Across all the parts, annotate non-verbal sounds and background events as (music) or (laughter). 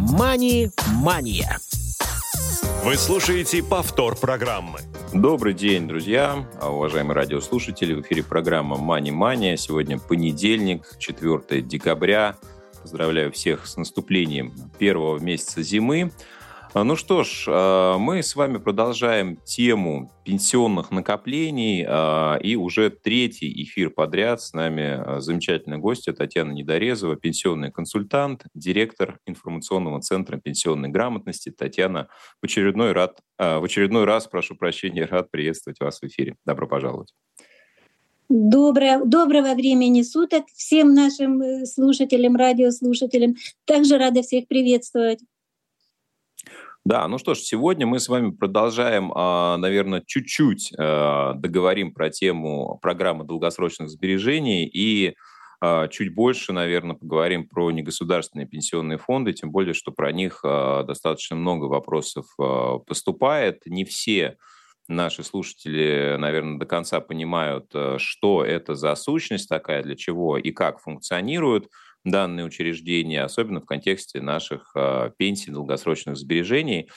«Мани-мания». Вы слушаете повтор программы. Добрый день, друзья, уважаемые радиослушатели. В эфире программа «Мани Мания». Сегодня понедельник, 4 декабря. Поздравляю всех с наступлением первого месяца зимы. А, ну что ж, а, мы с вами продолжаем тему пенсионных накоплений. А, и уже третий эфир подряд с нами замечательная гостья Татьяна Недорезова, пенсионный консультант, директор информационного центра пенсионной грамотности. Татьяна, в очередной, рад, в очередной раз, прошу прощения, рад приветствовать вас в эфире. Добро пожаловать. Доброе, доброго времени суток всем нашим э, слушателям, радиослушателям. Также рада всех приветствовать. Да, ну что ж, сегодня мы с вами продолжаем, а, наверное, чуть-чуть а, договорим про тему программы долгосрочных сбережений и а, чуть больше, наверное, поговорим про негосударственные пенсионные фонды, тем более, что про них достаточно много вопросов поступает. Не все наши слушатели, наверное, до конца понимают, что это за сущность такая, для чего и как функционирует данные учреждения, особенно в контексте наших а, пенсий, долгосрочных сбережений.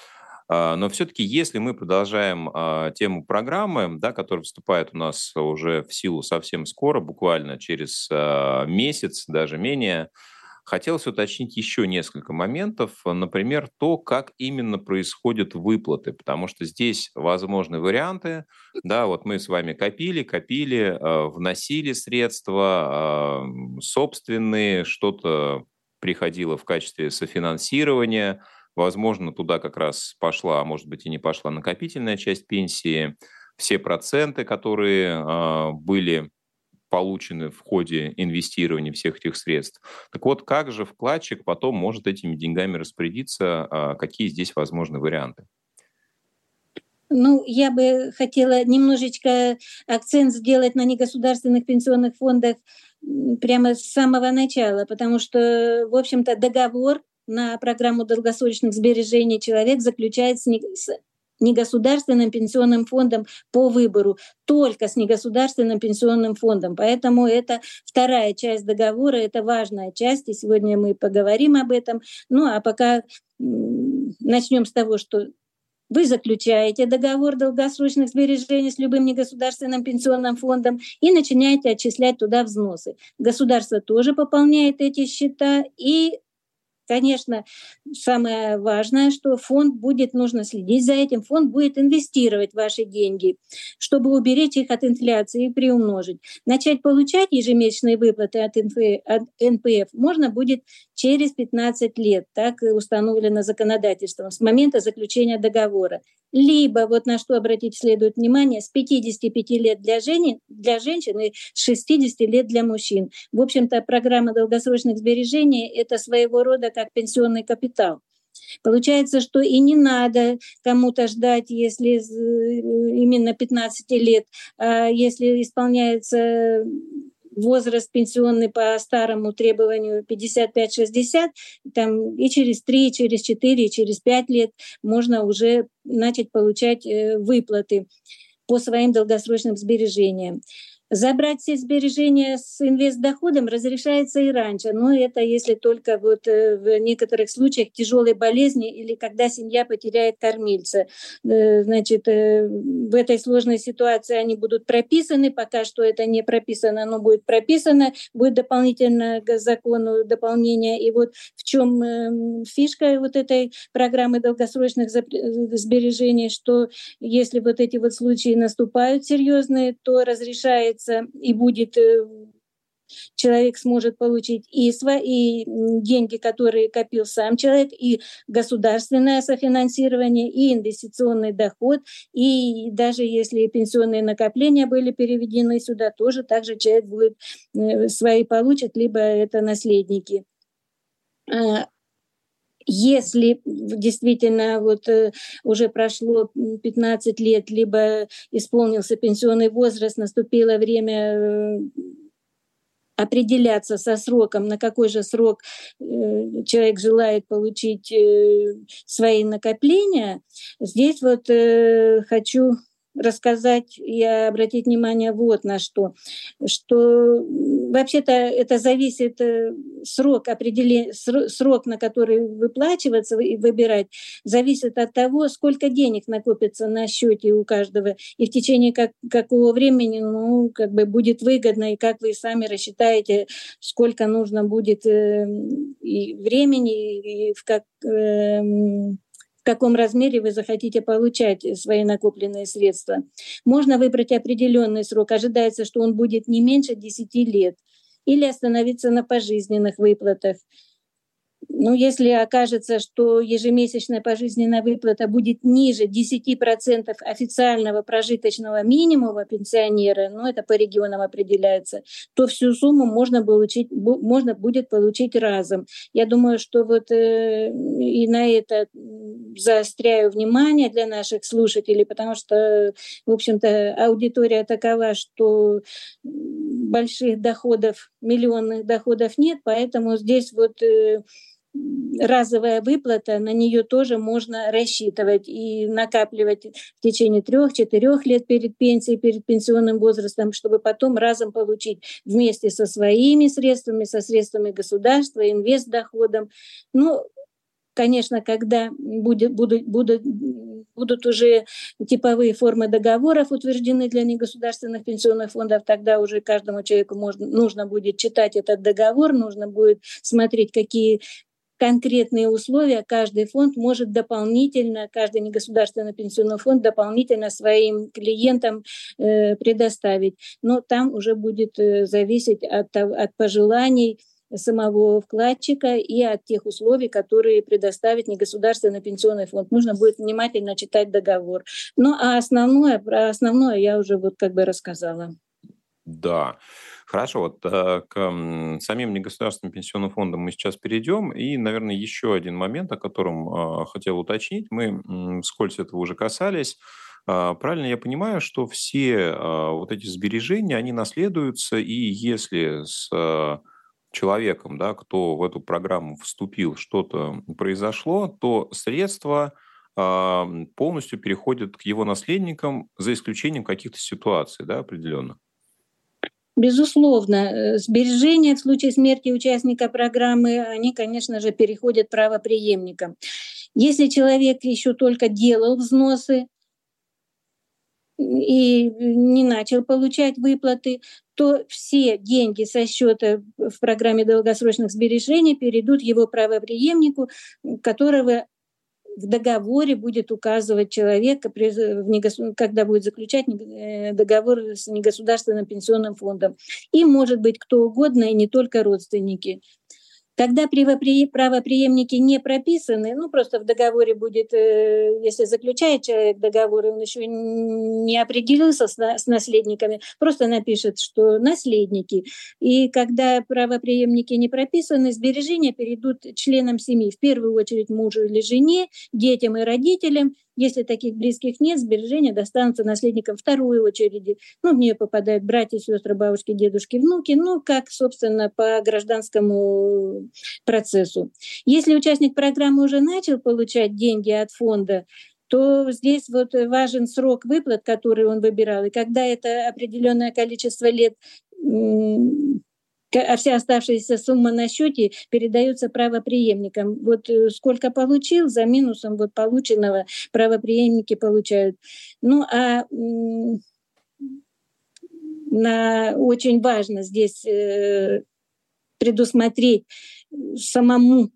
А, но все-таки, если мы продолжаем а, тему программы, да, которая вступает у нас уже в силу совсем скоро, буквально через месяц, даже менее, Хотелось уточнить еще несколько моментов, например, то, как именно происходят выплаты, потому что здесь возможны варианты. Да, вот мы с вами копили, копили, э, вносили средства собственные, что-то приходило в качестве софинансирования, возможно, туда как раз пошла, а может быть и не пошла накопительная часть пенсии, все проценты, которые э, были получены в ходе инвестирования всех этих средств. Так вот, как же вкладчик потом может этими деньгами распорядиться? А, какие здесь возможны варианты? Ну, я бы хотела немножечко акцент сделать на негосударственных пенсионных фондах прямо с самого начала, потому что, в общем-то, договор на программу долгосрочных сбережений человек заключает с негосударственным пенсионным фондом по выбору, только с негосударственным пенсионным фондом. Поэтому это вторая часть договора, это важная часть, и сегодня мы поговорим об этом. Ну а пока начнем с того, что вы заключаете договор долгосрочных сбережений с любым негосударственным пенсионным фондом и начинаете отчислять туда взносы. Государство тоже пополняет эти счета, и Конечно, самое важное, что фонд будет, нужно следить за этим, фонд будет инвестировать ваши деньги, чтобы уберечь их от инфляции и приумножить. Начать получать ежемесячные выплаты от, НПФ можно будет через 15 лет, так установлено законодательством, с момента заключения договора. Либо, вот на что обратить следует внимание, с 55 лет для, жени, для женщин и с 60 лет для мужчин. В общем-то, программа долгосрочных сбережений — это своего рода как пенсионный капитал. Получается, что и не надо кому-то ждать, если именно 15 лет, а если исполняется возраст пенсионный по старому требованию 55-60, там и через 3, и через 4, и через 5 лет можно уже начать получать э, выплаты по своим долгосрочным сбережениям. Забрать все сбережения с инвестдоходом разрешается и раньше, но это если только вот э, в некоторых случаях тяжелой болезни или когда семья потеряет кормильца. Э, значит, э, в этой сложной ситуации они будут прописаны, пока что это не прописано, но будет прописано, будет дополнительно к закону дополнение. И вот в чем фишка вот этой программы долгосрочных сбережений, что если вот эти вот случаи наступают серьезные, то разрешается появится и будет э, человек сможет получить и свои деньги, которые копил сам человек, и государственное софинансирование, и инвестиционный доход, и даже если пенсионные накопления были переведены сюда, тоже также человек будет э, свои получит, либо это наследники. Если действительно вот э, уже прошло 15 лет, либо исполнился пенсионный возраст, наступило время э, определяться со сроком, на какой же срок э, человек желает получить свои накопления, здесь вот хочу рассказать и обратить внимание вот на что, что вообще-то это зависит срок определения, срок, на который выплачиваться и выбирать, зависит от того, сколько денег накопится на счете у каждого. И в течение как, какого времени, ну, как бы будет выгодно, и как вы сами рассчитаете, сколько нужно будет э, и времени, и в как, э, в каком размере вы захотите получать свои накопленные средства. Можно выбрать определенный срок. Ожидается, что он будет не меньше 10 лет. Или остановиться на пожизненных выплатах. Ну, если окажется, что ежемесячная пожизненная выплата будет ниже 10% официального прожиточного минимума пенсионера, ну, это по регионам определяется, то всю сумму можно, получить, можно будет получить разом. Я думаю, что вот э, и на это заостряю внимание для наших слушателей, потому что, в общем-то, аудитория такова, что больших доходов, миллионных доходов нет, поэтому здесь вот э, разовая выплата, на нее тоже можно рассчитывать и накапливать в течение трех-четырех лет перед пенсией, перед пенсионным возрастом, чтобы потом разом получить вместе со своими средствами, со средствами государства, инвестдоходом. Ну, конечно, когда будет, будут, будут, будут уже типовые формы договоров утверждены для негосударственных пенсионных фондов, тогда уже каждому человеку можно, нужно будет читать этот договор, нужно будет смотреть, какие конкретные условия каждый фонд может дополнительно, каждый негосударственный пенсионный фонд дополнительно своим клиентам э, предоставить. Но там уже будет э, зависеть от, от пожеланий самого вкладчика и от тех условий, которые предоставит негосударственный пенсионный фонд. Нужно будет внимательно читать договор. Ну а основное, про основное я уже вот как бы рассказала. Да. Хорошо, вот э, к самим негосударственным пенсионным фондам мы сейчас перейдем. И, наверное, еще один момент, о котором э, хотел уточнить. Мы вскользь этого уже касались. Э, правильно я понимаю, что все вот эти сбережения, они наследуются, и если с человеком, да, кто в эту программу вступил, что-то произошло, то средства полностью переходят к его наследникам за исключением каких-то ситуаций да, определенных. Безусловно, э, сбережения в случае смерти участника программы, они, конечно же, переходят правоприемникам. Если человек еще только делал взносы и не начал получать выплаты, то все деньги со счета в программе долгосрочных сбережений перейдут его правоприемнику, которого в договоре будет указывать человека, когда будет заключать э, договор с негосударственным пенсионным фондом. И может быть кто угодно, и не только родственники. Когда правоприемники не прописаны, ну просто в договоре будет, э, если заключает человек договор, и он еще не определился с наследниками, просто напишет, что наследники. И когда правоприемники не прописаны, сбережения перейдут членам семьи, в первую очередь мужу или жене, детям и родителям, если таких близких нет, сбережения достанутся наследникам второй очереди. Ну, в нее попадают братья, сестры, бабушки, дедушки, внуки, ну, как, собственно, по гражданскому процессу. Если участник программы уже начал получать деньги от фонда, то здесь вот важен срок выплат, который он выбирал. И когда это определенное количество лет а вся оставшаяся сумма на счете передается правоприемникам. Вот э, сколько получил, за минусом вот полученного правоприемники получают. Ну а на, очень важно здесь э, предусмотреть самому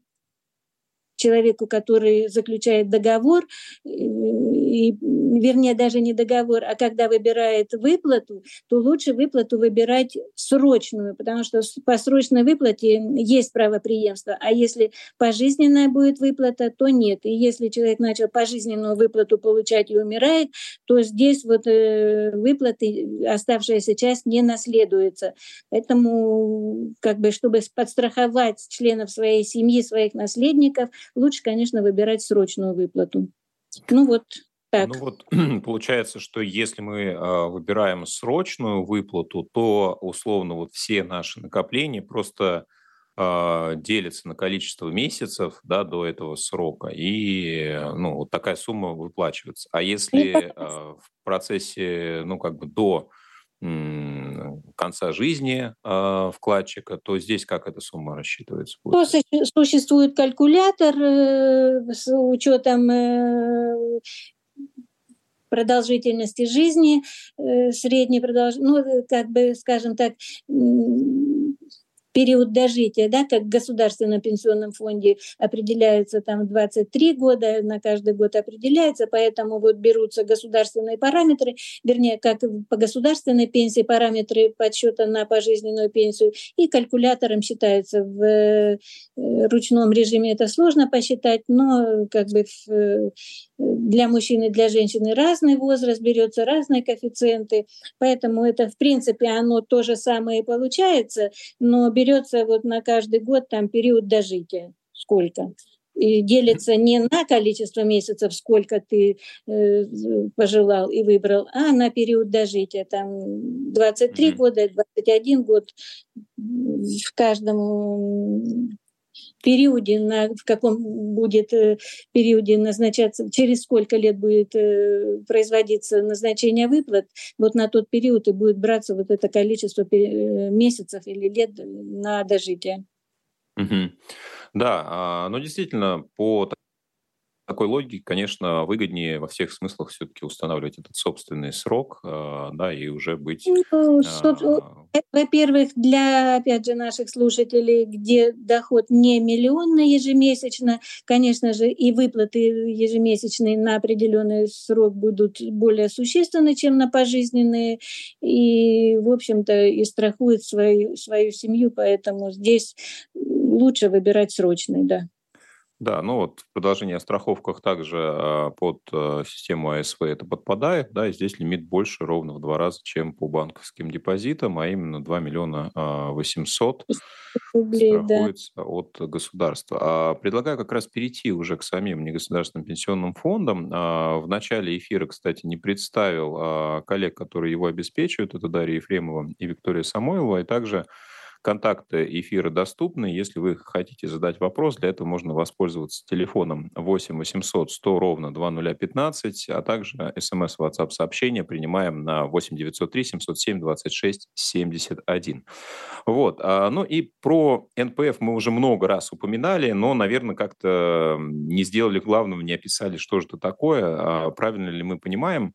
человеку, который заключает договор, и, вернее, даже не договор, а когда выбирает выплату, то лучше выплату выбирать срочную, потому что по срочной выплате есть правоприемство, а если пожизненная будет выплата, то нет. И если человек начал пожизненную выплату получать и умирает, то здесь вот э, выплаты, оставшаяся часть не наследуется. Поэтому, как бы, чтобы подстраховать членов своей семьи, своих наследников, лучше, конечно, выбирать срочную выплату. Ну вот, так. Ну вот (clears throat) получается, что если мы э, выбираем срочную выплату, то условно вот все наши накопления просто э, делятся на количество месяцев да, до этого срока, и ну, вот такая сумма выплачивается. А если э, в процессе, ну как бы до конца жизни э, вкладчика, то здесь как эта сумма рассчитывается? Будет? Существует калькулятор э, с учетом э, продолжительности жизни, э, средней продолжительности, ну, как бы, скажем так, период дожития, да, как в Государственном пенсионном фонде определяется там 23 года, на каждый год определяется, поэтому вот берутся государственные параметры, вернее, как по государственной пенсии параметры подсчета на пожизненную пенсию, и калькулятором считается в э, ручном режиме. Это сложно посчитать, но как бы для мужчин и для женщины разный возраст, берется разные коэффициенты, поэтому это в принципе оно то же самое и получается, но берется берется вот на каждый год там период дожития, сколько. И делится не на количество месяцев, сколько ты э, пожелал и выбрал, а на период дожития. Там 23 mm-hmm. года, 21 год в каждом периоде, на, в каком будет э, периоде назначаться, через сколько лет будет э, производиться назначение выплат, вот на тот период и будет браться вот это количество э, месяцев или лет на дожитие. Угу. Да, а, но действительно, по такой логике, конечно, выгоднее во всех смыслах все-таки устанавливать этот собственный срок, э, да, и уже быть... Ну, э, во-первых, для, опять же, наших слушателей, где доход не миллионный ежемесячно, конечно же, и выплаты ежемесячные на определенный срок будут более существенны, чем на пожизненные, и, в общем-то, и страхует свою, свою семью, поэтому здесь лучше выбирать срочный, да. Да, ну вот в продолжении о страховках также а, под а, систему АСВ это подпадает, да, и здесь лимит больше ровно в два раза, чем по банковским депозитам, а именно 2 миллиона 800 Рублей, страхуется да. от государства. А предлагаю как раз перейти уже к самим негосударственным пенсионным фондам. В начале эфира, кстати, не представил коллег, которые его обеспечивают, это Дарья Ефремова и Виктория Самойлова, и также Контакты эфира доступны. Если вы хотите задать вопрос, для этого можно воспользоваться телефоном 8 800 100 ровно 2015, а также смс WhatsApp сообщения принимаем на 8 903 707 26 71. Вот. А, ну и про НПФ мы уже много раз упоминали, но, наверное, как-то не сделали главного, не описали, что же это такое. А правильно ли мы понимаем,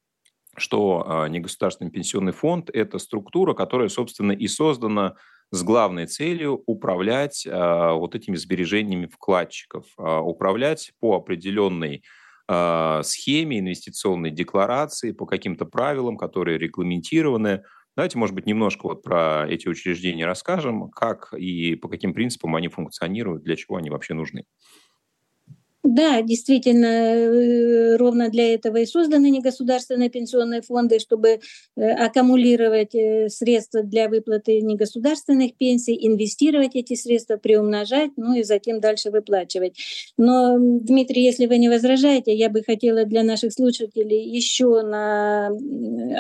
что а, негосударственный пенсионный фонд – это структура, которая, собственно, и создана с главной целью управлять э, вот этими сбережениями вкладчиков, э, управлять по определенной э, схеме инвестиционной декларации, по каким-то правилам, которые регламентированы. Давайте, может быть, немножко вот про эти учреждения расскажем, как и по каким принципам они функционируют, для чего они вообще нужны. Да, действительно, э, ровно для этого и созданы негосударственные пенсионные фонды, чтобы э, аккумулировать э, средства для выплаты негосударственных пенсий, инвестировать эти средства, приумножать, ну и затем дальше выплачивать. Но, Дмитрий, если вы не возражаете, я бы хотела для наших слушателей еще на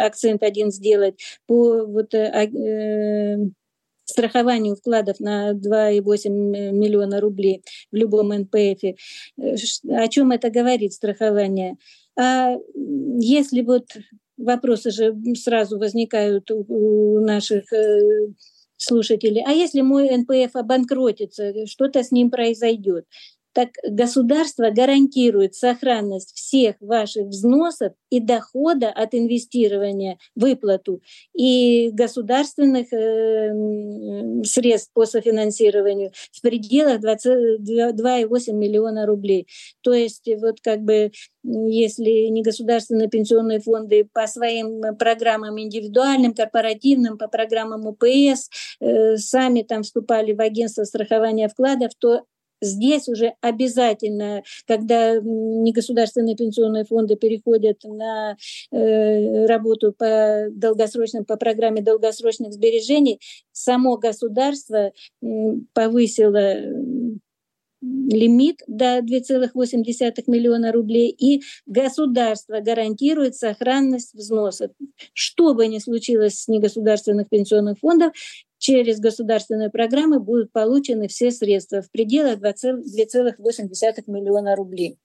акцент один сделать по вот страхованию вкладов на 2,8 миллиона рублей в любом НПФ. Э, о чем это говорит страхование? А если вот вопросы же сразу возникают у наших э, слушателей, а если мой НПФ обанкротится, что-то с ним произойдет? Так государство гарантирует сохранность всех ваших взносов и дохода от инвестирования, выплату и государственных э, средств по софинансированию в пределах 2,8 миллиона рублей. То есть вот как бы если не государственные пенсионные фонды по своим программам индивидуальным, корпоративным, по программам УПС, э, сами там вступали в агентство страхования вкладов, то Здесь уже обязательно, когда негосударственные пенсионные фонды переходят на э, работу по долгосрочным, по программе долгосрочных сбережений, само государство э, повысило лимит до 2,8 миллиона рублей, и государство гарантирует сохранность взносов. Что бы ни случилось с негосударственных пенсионных фондов, через государственные программы будут получены все средства в пределах 2,8 миллиона рублей.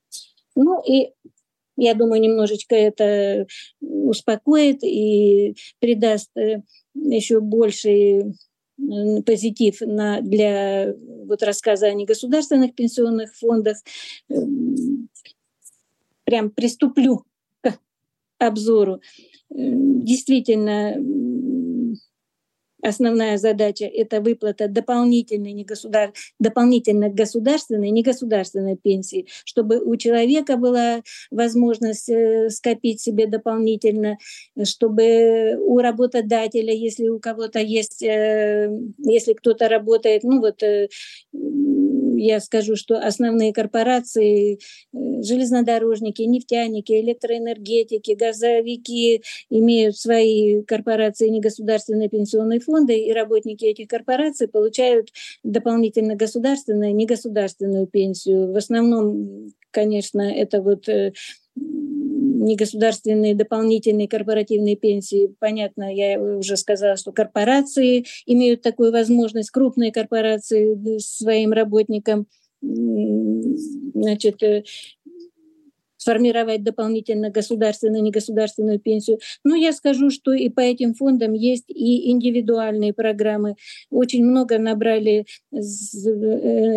Ну и Я думаю, немножечко это успокоит и придаст э, еще больший позитив на, для вот рассказа о негосударственных пенсионных фондах. Прям приступлю к обзору. Действительно, основная задача – это выплата дополнительной, негосудар... дополнительной государственной и негосударственной пенсии, чтобы у человека была возможность э, скопить себе дополнительно, чтобы у работодателя, если у кого-то есть, э, если кто-то работает, ну вот э, я скажу, что основные корпорации, э, железнодорожники, нефтяники, электроэнергетики, газовики имеют свои корпорации, негосударственные пенсионные фонды, и работники этих корпораций получают дополнительно государственную, негосударственную пенсию. В основном, конечно, это вот э, негосударственные дополнительные корпоративные пенсии. Понятно, я уже сказала, что корпорации имеют такую возможность, крупные корпорации своим работникам значит, сформировать дополнительно государственную, негосударственную пенсию. Но я скажу, что и по этим фондам есть и индивидуальные программы. Очень много набрали э,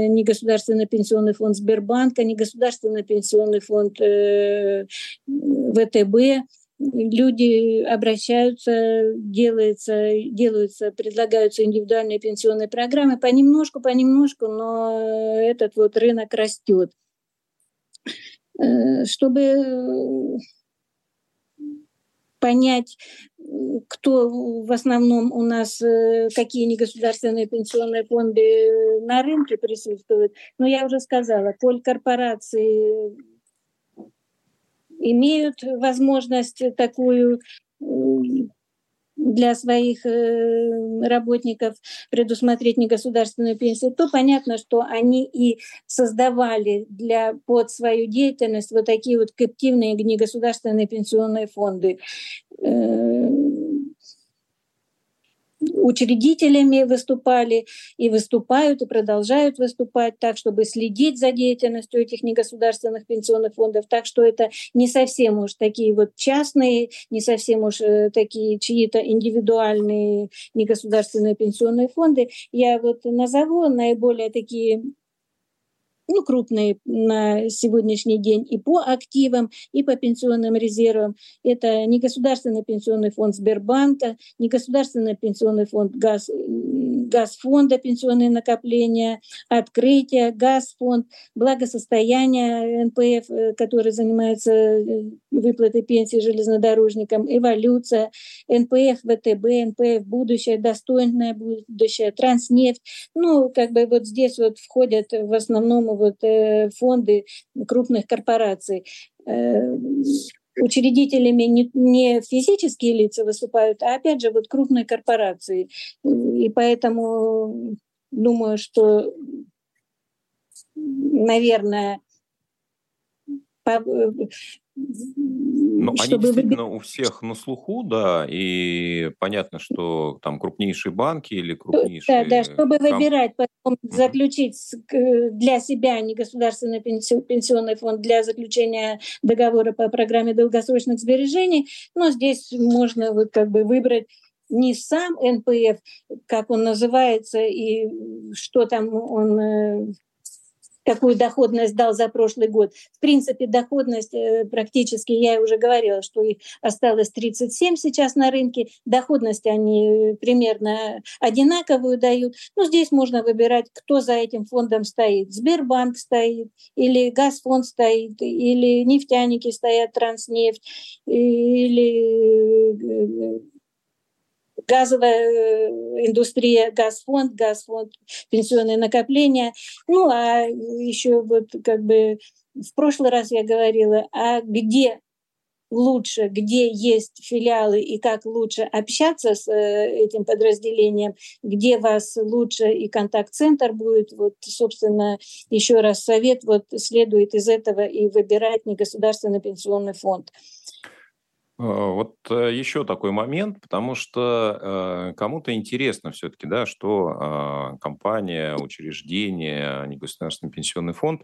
негосударственный пенсионный фонд Сбербанка, негосударственный пенсионный фонд э, ВТБ люди обращаются, делается, делаются, предлагаются индивидуальные пенсионные программы понемножку, понемножку, но этот вот рынок растет. Э, чтобы э, понять, кто в основном у нас, э, какие негосударственные пенсионные фонды на рынке присутствуют. Но я уже сказала, корпорации имеют возможность такую для своих э, работников предусмотреть негосударственную пенсию, то понятно, что они и создавали для, под свою деятельность вот такие вот коллективные негосударственные пенсионные фонды. Э, учредителями выступали и выступают, и продолжают выступать так, чтобы следить за деятельностью этих негосударственных пенсионных фондов. Так что это не совсем уж такие вот частные, не совсем уж э, такие чьи-то индивидуальные негосударственные пенсионные фонды. Я вот назову наиболее такие ну, крупные на сегодняшний день и по активам, и по пенсионным резервам. Это не государственный пенсионный фонд Сбербанка, не государственный пенсионный фонд Газ, Газфонда пенсионные накопления, открытие, Газфонд, благосостояние НПФ, э, который занимается э, выплатой пенсии железнодорожникам, эволюция, НПФ, ВТБ, НПФ, будущее, достойное будущее, транснефть. Ну, как бы вот здесь вот входят в основном вот э, фонды крупных корпораций учредителями не, не физические лица выступают, а опять же вот крупные корпорации. И поэтому думаю, что, наверное, по, ну, они действительно у всех на слуху, да, и понятно, что там крупнейшие банки или крупнейшие... Да, да, чтобы комп... выбирать, потом mm-hmm. заключить для себя негосударственный пенсионный фонд для заключения договора по программе долгосрочных сбережений, но здесь можно вот как бы выбрать не сам НПФ, как он называется, и что там он э, какую доходность дал за прошлый год. В принципе, доходность э, практически, я уже говорила, что их осталось 37 сейчас на рынке. Доходность они примерно одинаковую дают. Но здесь можно выбирать, кто за этим фондом стоит. Сбербанк стоит, или Газфонд стоит, или нефтяники стоят, Транснефть, или э, газовая э, индустрия, газфонд, газфонд, пенсионные накопления. Ну, а еще вот как бы в прошлый раз я говорила, а где лучше, где есть филиалы и как лучше общаться с э, этим подразделением, где вас лучше и контакт-центр будет. Вот, собственно, еще раз совет, вот следует из этого и выбирать негосударственный пенсионный фонд. Вот э, еще такой момент, потому что э, кому-то интересно все-таки, да, что э, компания, учреждение, негосударственный пенсионный фонд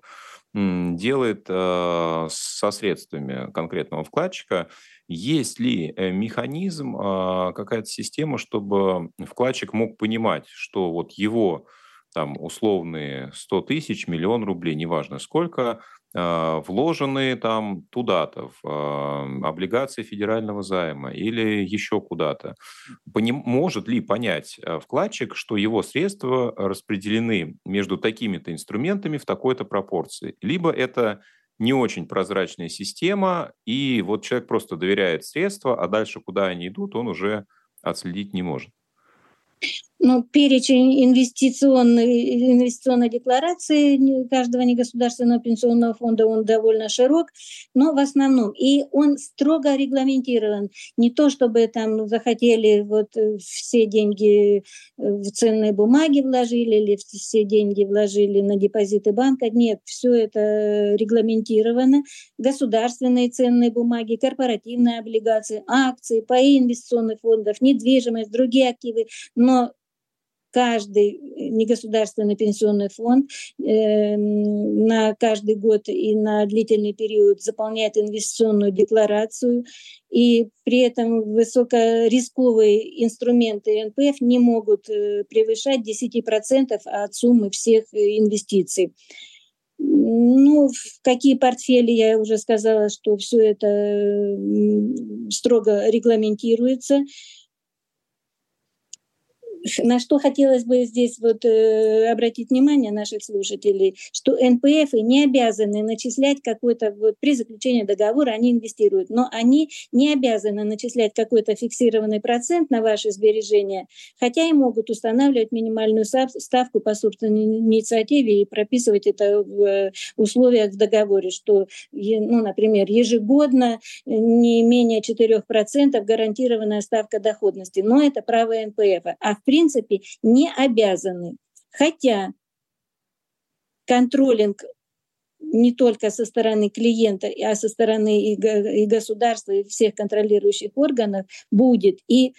делает э, со средствами конкретного вкладчика. Есть ли э, механизм, э, какая-то система, чтобы вкладчик мог понимать, что вот его там условные 100 тысяч, миллион рублей, неважно сколько, а, вложены там туда-то, в а, облигации федерального займа или еще куда-то. Может ли понять а, вкладчик, что его средства распределены между такими-то инструментами в такой-то пропорции? Либо это не очень прозрачная система, и вот человек просто доверяет средства, а дальше куда они идут, он уже отследить не может. Ну, перечень инвестиционной, инвестиционной декларации каждого негосударственного пенсионного фонда, он довольно широк, но в основном. И он строго регламентирован. Не то, чтобы там захотели вот э, все деньги э, в ценные бумаги вложили или все деньги вложили на депозиты банка. Нет, все это регламентировано. Государственные ценные бумаги, корпоративные облигации, акции, паи инвестиционных фондов, недвижимость, другие активы. Но каждый э, негосударственный пенсионный фонд э, на каждый год и на длительный период заполняет инвестиционную декларацию, и при этом высокорисковые инструменты НПФ не могут э, превышать 10% от суммы всех э, инвестиций. Ну, в какие портфели, я уже сказала, что все это строго регламентируется на что хотелось бы здесь вот э, обратить внимание наших слушателей, что НПФ не обязаны начислять какой-то, вот при заключении договора они инвестируют, но они не обязаны начислять какой-то фиксированный процент на ваши сбережения, хотя и могут устанавливать минимальную ставку по собственной инициативе и прописывать это в э, условиях в договоре, что, ну, например, ежегодно не менее 4% гарантированная ставка доходности, но это право НПФ. А в принципе не обязаны. Хотя контролинг не только со стороны клиента, а со стороны и государства, и всех контролирующих органов будет. И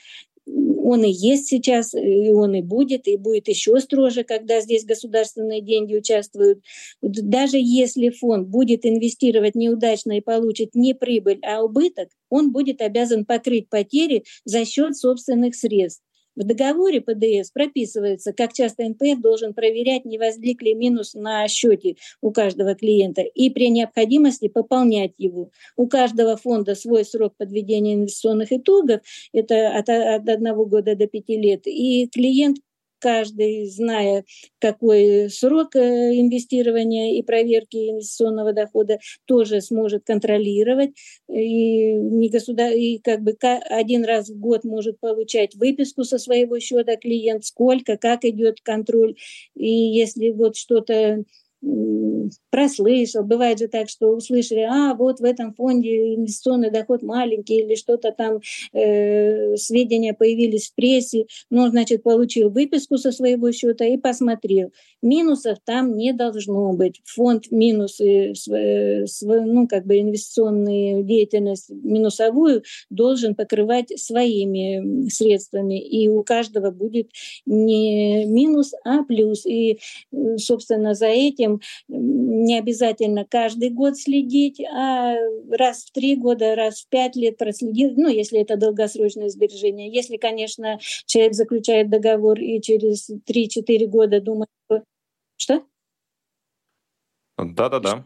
он и есть сейчас, и он и будет, и будет еще строже, когда здесь государственные деньги участвуют. Даже если фонд будет инвестировать неудачно и получит не прибыль, а убыток, он будет обязан покрыть потери за счет собственных средств. В договоре ПДС прописывается, как часто НПФ должен проверять, не возник ли минус на счете у каждого клиента и при необходимости пополнять его. У каждого фонда свой срок подведения инвестиционных итогов, это от, от одного года до пяти лет, и клиент каждый, зная, какой срок э, инвестирования и проверки инвестиционного дохода, тоже сможет контролировать. И, не государ... и как бы один раз в год может получать выписку со своего счета клиент, сколько, как идет контроль. И если вот что-то прослышал. Бывает же так, что услышали, а вот в этом фонде инвестиционный доход маленький или что-то там, э, сведения появились в прессе, ну, значит, получил выписку со своего счета и посмотрел. Минусов там не должно быть. Фонд минусы, э, ну, как бы инвестиционную деятельность минусовую должен покрывать своими средствами. И у каждого будет не минус, а плюс. И, э, собственно, за этим не обязательно каждый год следить, а раз в три года, раз в пять лет проследить, ну, если это долгосрочное сбережение. Если, конечно, человек заключает договор и через 3-4 года думает, что? Да-да-да.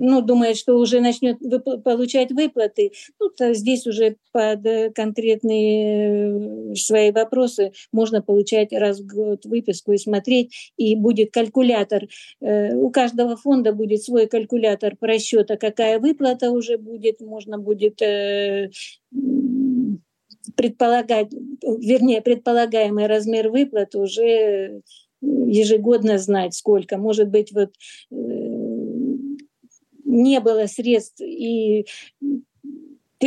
Ну, думает, что уже начнет вып- получать выплаты. Ну, то здесь уже под э, конкретные э, свои вопросы можно получать раз в год выписку и смотреть. И будет калькулятор. Э, у каждого фонда будет свой калькулятор просчета, какая выплата уже будет. Можно будет предполагать, вернее, предполагаемый размер выплат уже ежегодно знать, сколько. Может быть, вот не было средств и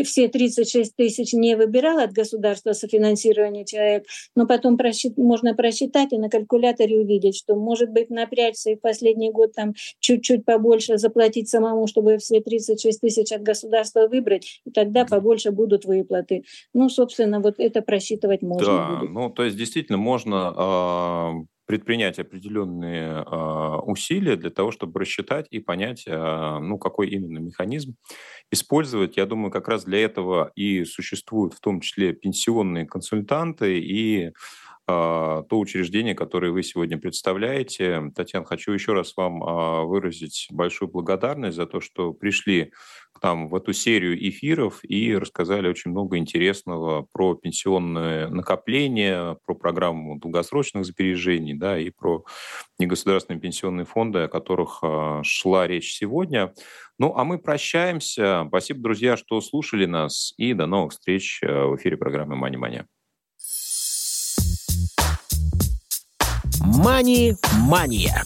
все 36 тысяч не выбирал от государства софинансирование человек, но потом просчит, можно просчитать и на калькуляторе увидеть, что может быть напрячься и в последний год там чуть-чуть побольше заплатить самому, чтобы все 36 тысяч от государства выбрать, и тогда побольше будут выплаты. Ну, собственно, вот это просчитывать можно да, будет. ну, то есть действительно можно э, предпринять определенные э, усилия для того, чтобы рассчитать и понять, э, ну, какой именно механизм использовать. Я думаю, как раз для этого и существуют в том числе пенсионные консультанты и а, то учреждение, которое вы сегодня представляете. Татьяна, хочу еще раз вам а, выразить большую благодарность за то, что пришли к нам в эту серию эфиров и рассказали очень много интересного про пенсионное накопление, про программу долгосрочных сбережений, да, и про негосударственные пенсионные фонды, о которых а, шла речь сегодня. Ну, а мы прощаемся. Спасибо, друзья, что слушали нас, и до новых встреч в эфире программы «Мани-мания». Мани-мания.